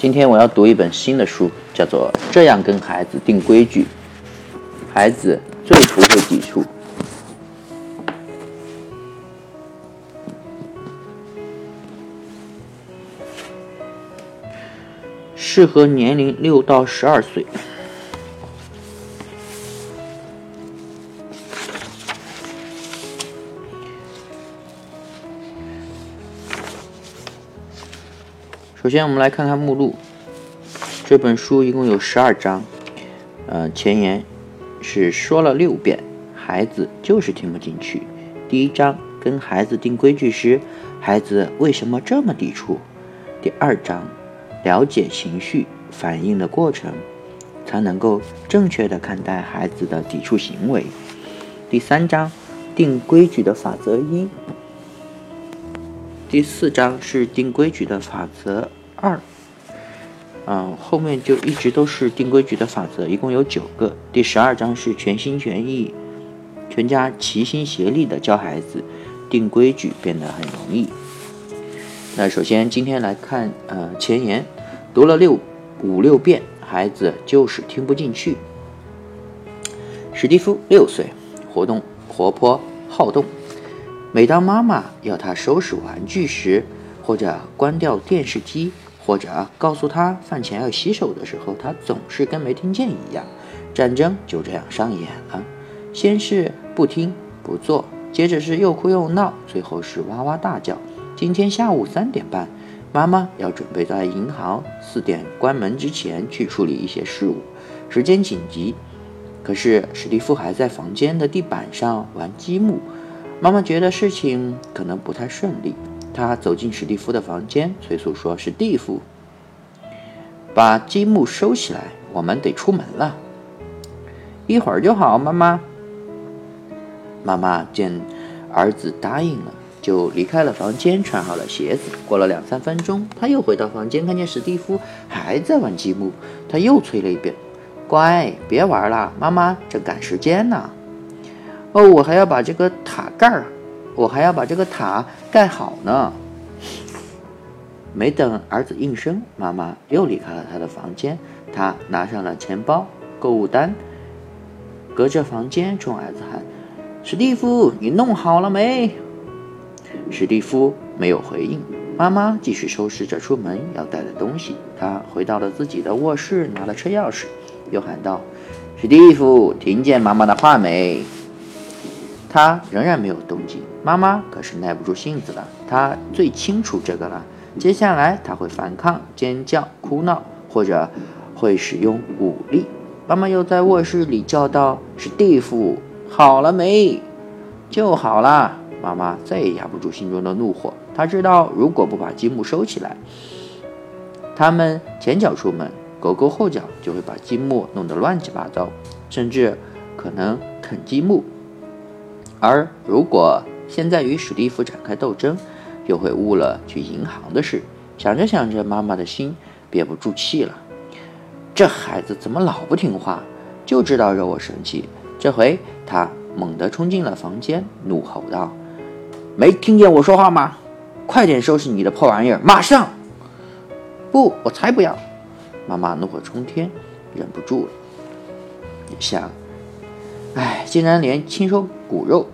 今天我要读一本新的书，叫做《这样跟孩子定规矩》，孩子最不会抵触。适合年龄六到十二岁。首先，我们来看看目录。这本书一共有十二章，呃，前言是说了六遍，孩子就是听不进去。第一章跟孩子定规矩时，孩子为什么这么抵触？第二章了解情绪反应的过程，才能够正确的看待孩子的抵触行为。第三章定规矩的法则一。第四章是定规矩的法则二，嗯，后面就一直都是定规矩的法则，一共有九个。第十二章是全心全意、全家齐心协力的教孩子定规矩，变得很容易。那首先今天来看，呃，前言，读了六五六遍，孩子就是听不进去。史蒂夫六岁，活动活泼好动。每当妈妈要他收拾玩具时，或者关掉电视机，或者告诉他饭前要洗手的时候，他总是跟没听见一样。战争就这样上演了：先是不听不做，接着是又哭又闹，最后是哇哇大叫。今天下午三点半，妈妈要准备在银行四点关门之前去处理一些事务，时间紧急。可是史蒂夫还在房间的地板上玩积木。妈妈觉得事情可能不太顺利，她走进史蒂夫的房间，催促说：“史蒂夫，把积木收起来，我们得出门了。”一会儿就好，妈妈。妈妈见儿子答应了，就离开了房间，穿好了鞋子。过了两三分钟，他又回到房间，看见史蒂夫还在玩积木，他又催了一遍：“乖，别玩了，妈妈正赶时间呢。”哦，我还要把这个塔盖儿，我还要把这个塔盖好呢。没等儿子应声，妈妈又离开了他的房间。他拿上了钱包、购物单，隔着房间冲儿子喊：“史蒂夫，你弄好了没？”史蒂夫没有回应。妈妈继续收拾着出门要带的东西。他回到了自己的卧室，拿了车钥匙，又喊道：“史蒂夫，听见妈妈的话没？”他仍然没有动静，妈妈可是耐不住性子了。他最清楚这个了。接下来他会反抗、尖叫、哭闹，或者会使用武力。妈妈又在卧室里叫道：“史蒂夫，好了没？就好了。”妈妈再也压不住心中的怒火。她知道，如果不把积木收起来，他们前脚出门，狗狗后脚就会把积木弄得乱七八糟，甚至可能啃积木。而如果现在与史蒂夫展开斗争，又会误了去银行的事。想着想着，妈妈的心憋不住气了。这孩子怎么老不听话，就知道惹我生气。这回他猛地冲进了房间，怒吼道：“没听见我说话吗？快点收拾你的破玩意儿，马上！”不，我才不要！妈妈怒火冲天，忍不住了，想。哎，竟然连亲生骨肉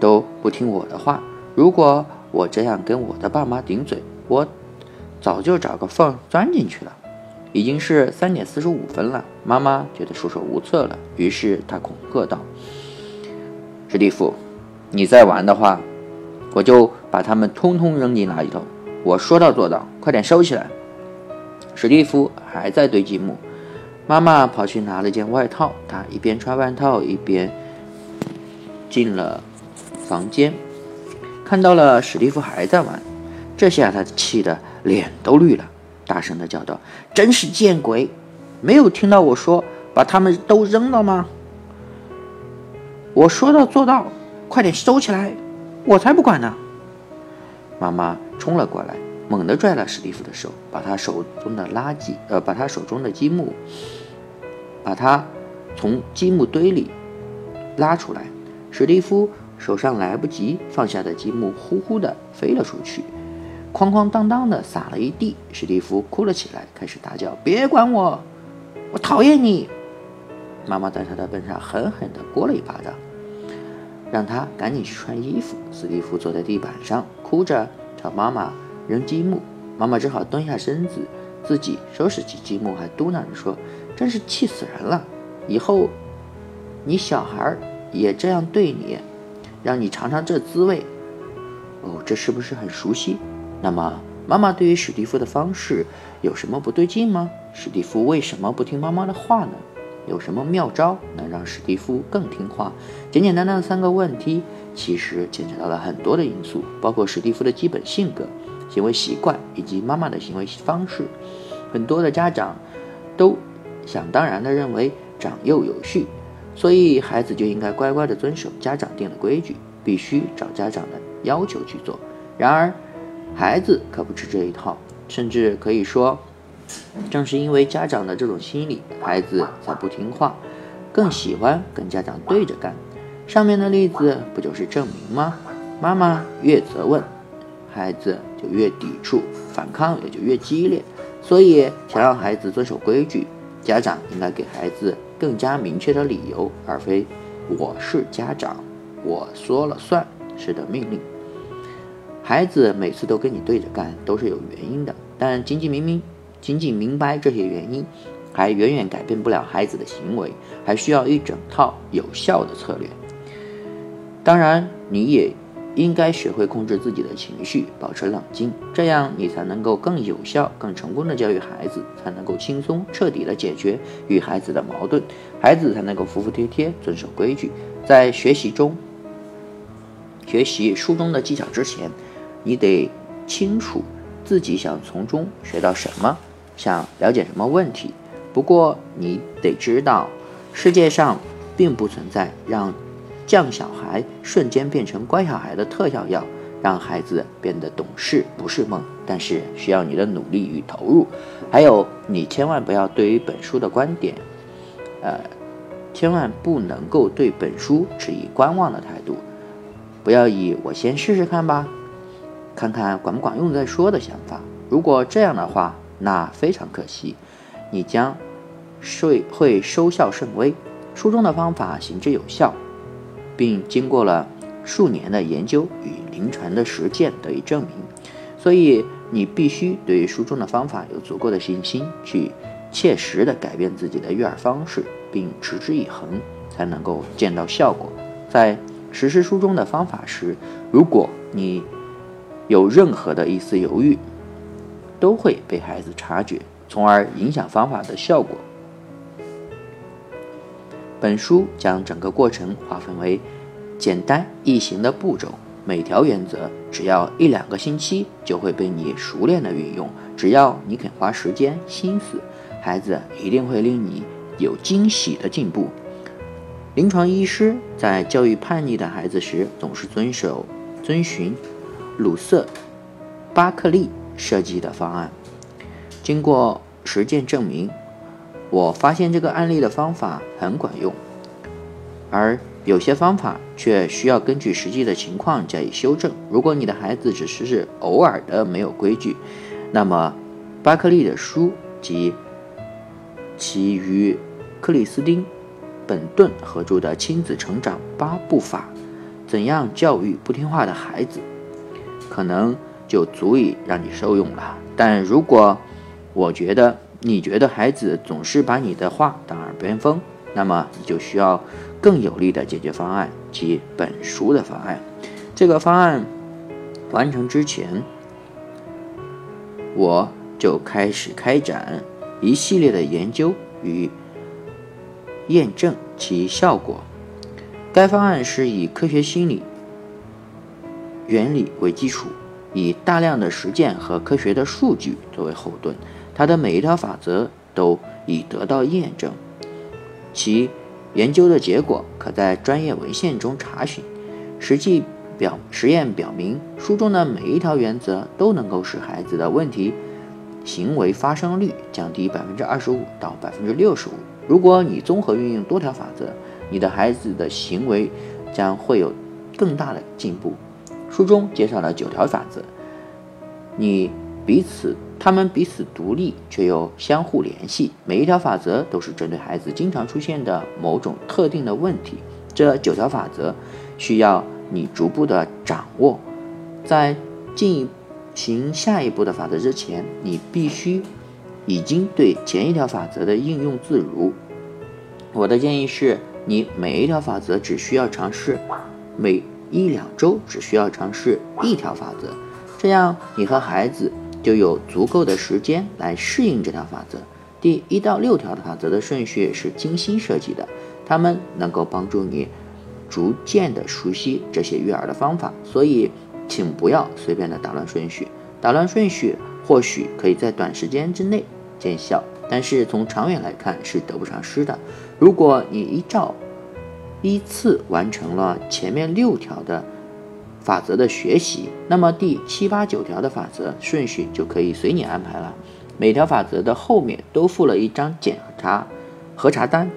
都不听我的话！如果我这样跟我的爸妈顶嘴，我早就找个缝钻进去了。已经是三点四十五分了，妈妈觉得束手无策了，于是她恐吓道：“史蒂夫，你再玩的话，我就把他们通通扔进垃圾桶。我说到做到，快点收起来！”史蒂夫还在堆积木。妈妈跑去拿了件外套，她一边穿外套一边进了房间，看到了史蒂夫还在玩，这下他气得脸都绿了，大声的叫道：“真是见鬼！没有听到我说把他们都扔了吗？我说到做到，快点收起来！我才不管呢！”妈妈冲了过来，猛地拽了史蒂夫的手，把他手中的垃圾，呃，把他手中的积木。把他从积木堆里拉出来，史蒂夫手上来不及放下的积木呼呼地飞了出去。哐哐当当的撒了一地。史蒂夫哭了起来，开始大叫：“别管我，我讨厌你！”妈妈在他的背上狠狠地掴了一巴掌，让他赶紧去穿衣服。史蒂夫坐在地板上，哭着朝妈妈扔积木。妈妈只好蹲下身子，自己收拾起积木，还嘟囔着说：“真是气死人了！以后你小孩也这样对你，让你尝尝这滋味。”哦，这是不是很熟悉？那么，妈妈对于史蒂夫的方式有什么不对劲吗？史蒂夫为什么不听妈妈的话呢？有什么妙招能让史蒂夫更听话？简简单单的三个问题，其实牵扯到了很多的因素，包括史蒂夫的基本性格。行为习惯以及妈妈的行为方式，很多的家长都想当然的认为长幼有序，所以孩子就应该乖乖的遵守家长定的规矩，必须找家长的要求去做。然而，孩子可不吃这一套，甚至可以说，正是因为家长的这种心理，孩子才不听话，更喜欢跟家长对着干。上面的例子不就是证明吗？妈妈越责问。孩子就越抵触，反抗也就越激烈。所以，想让孩子遵守规矩，家长应该给孩子更加明确的理由，而非“我是家长，我说了算”式的命令。孩子每次都跟你对着干，都是有原因的。但仅仅明明仅仅明白这些原因，还远远改变不了孩子的行为，还需要一整套有效的策略。当然，你也。应该学会控制自己的情绪，保持冷静，这样你才能够更有效、更成功的教育孩子，才能够轻松彻底的解决与孩子的矛盾，孩子才能够服服帖帖遵守规矩。在学习中，学习书中的技巧之前，你得清楚自己想从中学到什么，想了解什么问题。不过你得知道，世界上并不存在让。降小孩瞬间变成乖小孩的特效药，让孩子变得懂事不是梦，但是需要你的努力与投入。还有，你千万不要对于本书的观点，呃，千万不能够对本书持以观望的态度，不要以我先试试看吧，看看管不管用再说的想法。如果这样的话，那非常可惜，你将会会收效甚微。书中的方法行之有效。并经过了数年的研究与临床的实践得以证明，所以你必须对书中的方法有足够的信心，去切实的改变自己的育儿方式，并持之以恒，才能够见到效果。在实施书中的方法时，如果你有任何的一丝犹豫，都会被孩子察觉，从而影响方法的效果。本书将整个过程划分为简单易行的步骤，每条原则只要一两个星期就会被你熟练的运用。只要你肯花时间心思，孩子一定会令你有惊喜的进步。临床医师在教育叛逆的孩子时，总是遵守遵循鲁瑟巴克利设计的方案。经过实践证明。我发现这个案例的方法很管用，而有些方法却需要根据实际的情况加以修正。如果你的孩子只是偶尔的没有规矩，那么巴克利的书及其与克里斯汀·本顿合著的《亲子成长八步法：怎样教育不听话的孩子》，可能就足以让你受用了。但如果我觉得，你觉得孩子总是把你的话当耳边风，那么你就需要更有力的解决方案，即本书的方案。这个方案完成之前，我就开始开展一系列的研究与验证其效果。该方案是以科学心理原理为基础，以大量的实践和科学的数据作为后盾。它的每一条法则都已得到验证，其研究的结果可在专业文献中查询。实际表实验表明，书中的每一条原则都能够使孩子的问题行为发生率降低百分之二十五到百分之六十五。如果你综合运用多条法则，你的孩子的行为将会有更大的进步。书中介绍了九条法则。你彼此，他们彼此独立却又相互联系。每一条法则都是针对孩子经常出现的某种特定的问题。这九条法则需要你逐步的掌握。在进行下一步的法则之前，你必须已经对前一条法则的应用自如。我的建议是，你每一条法则只需要尝试，每一两周只需要尝试一条法则，这样你和孩子就有足够的时间来适应这条法则。第一到六条的法则的顺序是精心设计的，它们能够帮助你逐渐的熟悉这些育儿的方法。所以，请不要随便的打乱顺序。打乱顺序或许可以在短时间之内见效。但是从长远来看是得不偿失的。如果你依照依次完成了前面六条的法则的学习，那么第七八九条的法则顺序就可以随你安排了。每条法则的后面都附了一张检查核查单，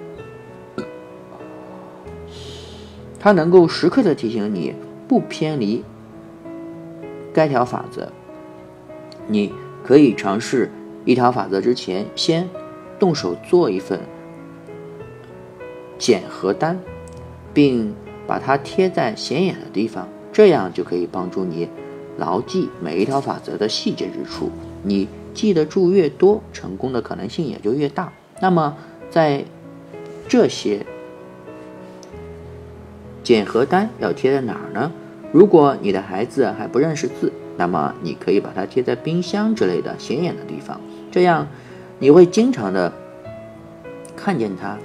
它能够时刻的提醒你不偏离该条法则。你可以尝试。一条法则之前，先动手做一份检核单，并把它贴在显眼的地方，这样就可以帮助你牢记每一条法则的细节之处。你记得住越多，成功的可能性也就越大。那么，在这些检核单要贴在哪儿呢？如果你的孩子还不认识字，那么你可以把它贴在冰箱之类的显眼的地方。这样，你会经常的看见它，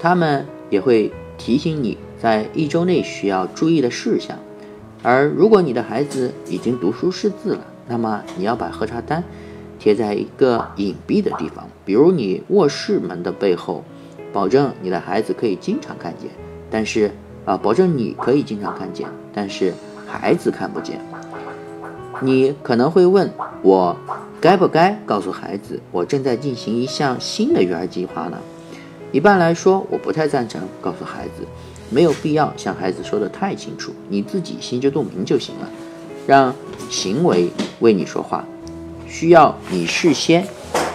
他们也会提醒你在一周内需要注意的事项。而如果你的孩子已经读书识字了，那么你要把核查单贴在一个隐蔽的地方，比如你卧室门的背后，保证你的孩子可以经常看见。但是啊，保证你可以经常看见，但是孩子看不见。你可能会问我。该不该告诉孩子，我正在进行一项新的育儿计划呢？一般来说，我不太赞成告诉孩子，没有必要向孩子说的太清楚，你自己心知肚明就行了。让行为为你说话，需要你事先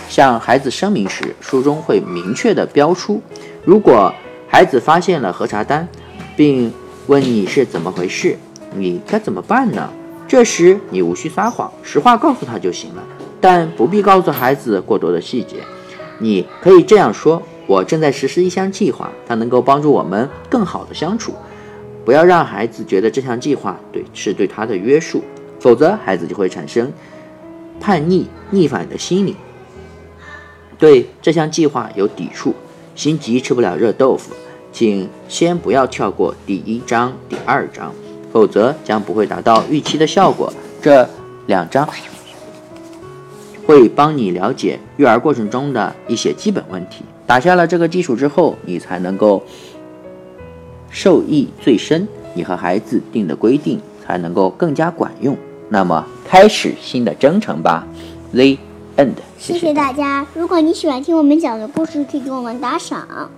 向孩子声明时，书中会明确的标出。如果孩子发现了核查单，并问你是怎么回事，你该怎么办呢？这时你无需撒谎，实话告诉他就行了。但不必告诉孩子过多的细节，你可以这样说：“我正在实施一项计划，它能够帮助我们更好的相处。”不要让孩子觉得这项计划对是对他的约束，否则孩子就会产生叛逆、逆反的心理，对这项计划有抵触。心急吃不了热豆腐，请先不要跳过第一章、第二章，否则将不会达到预期的效果。这两章。会帮你了解育儿过程中的一些基本问题。打下了这个基础之后，你才能够受益最深，你和孩子定的规定才能够更加管用。那么，开始新的征程吧。The end。谢谢大家。如果你喜欢听我们讲的故事，可以给我们打赏。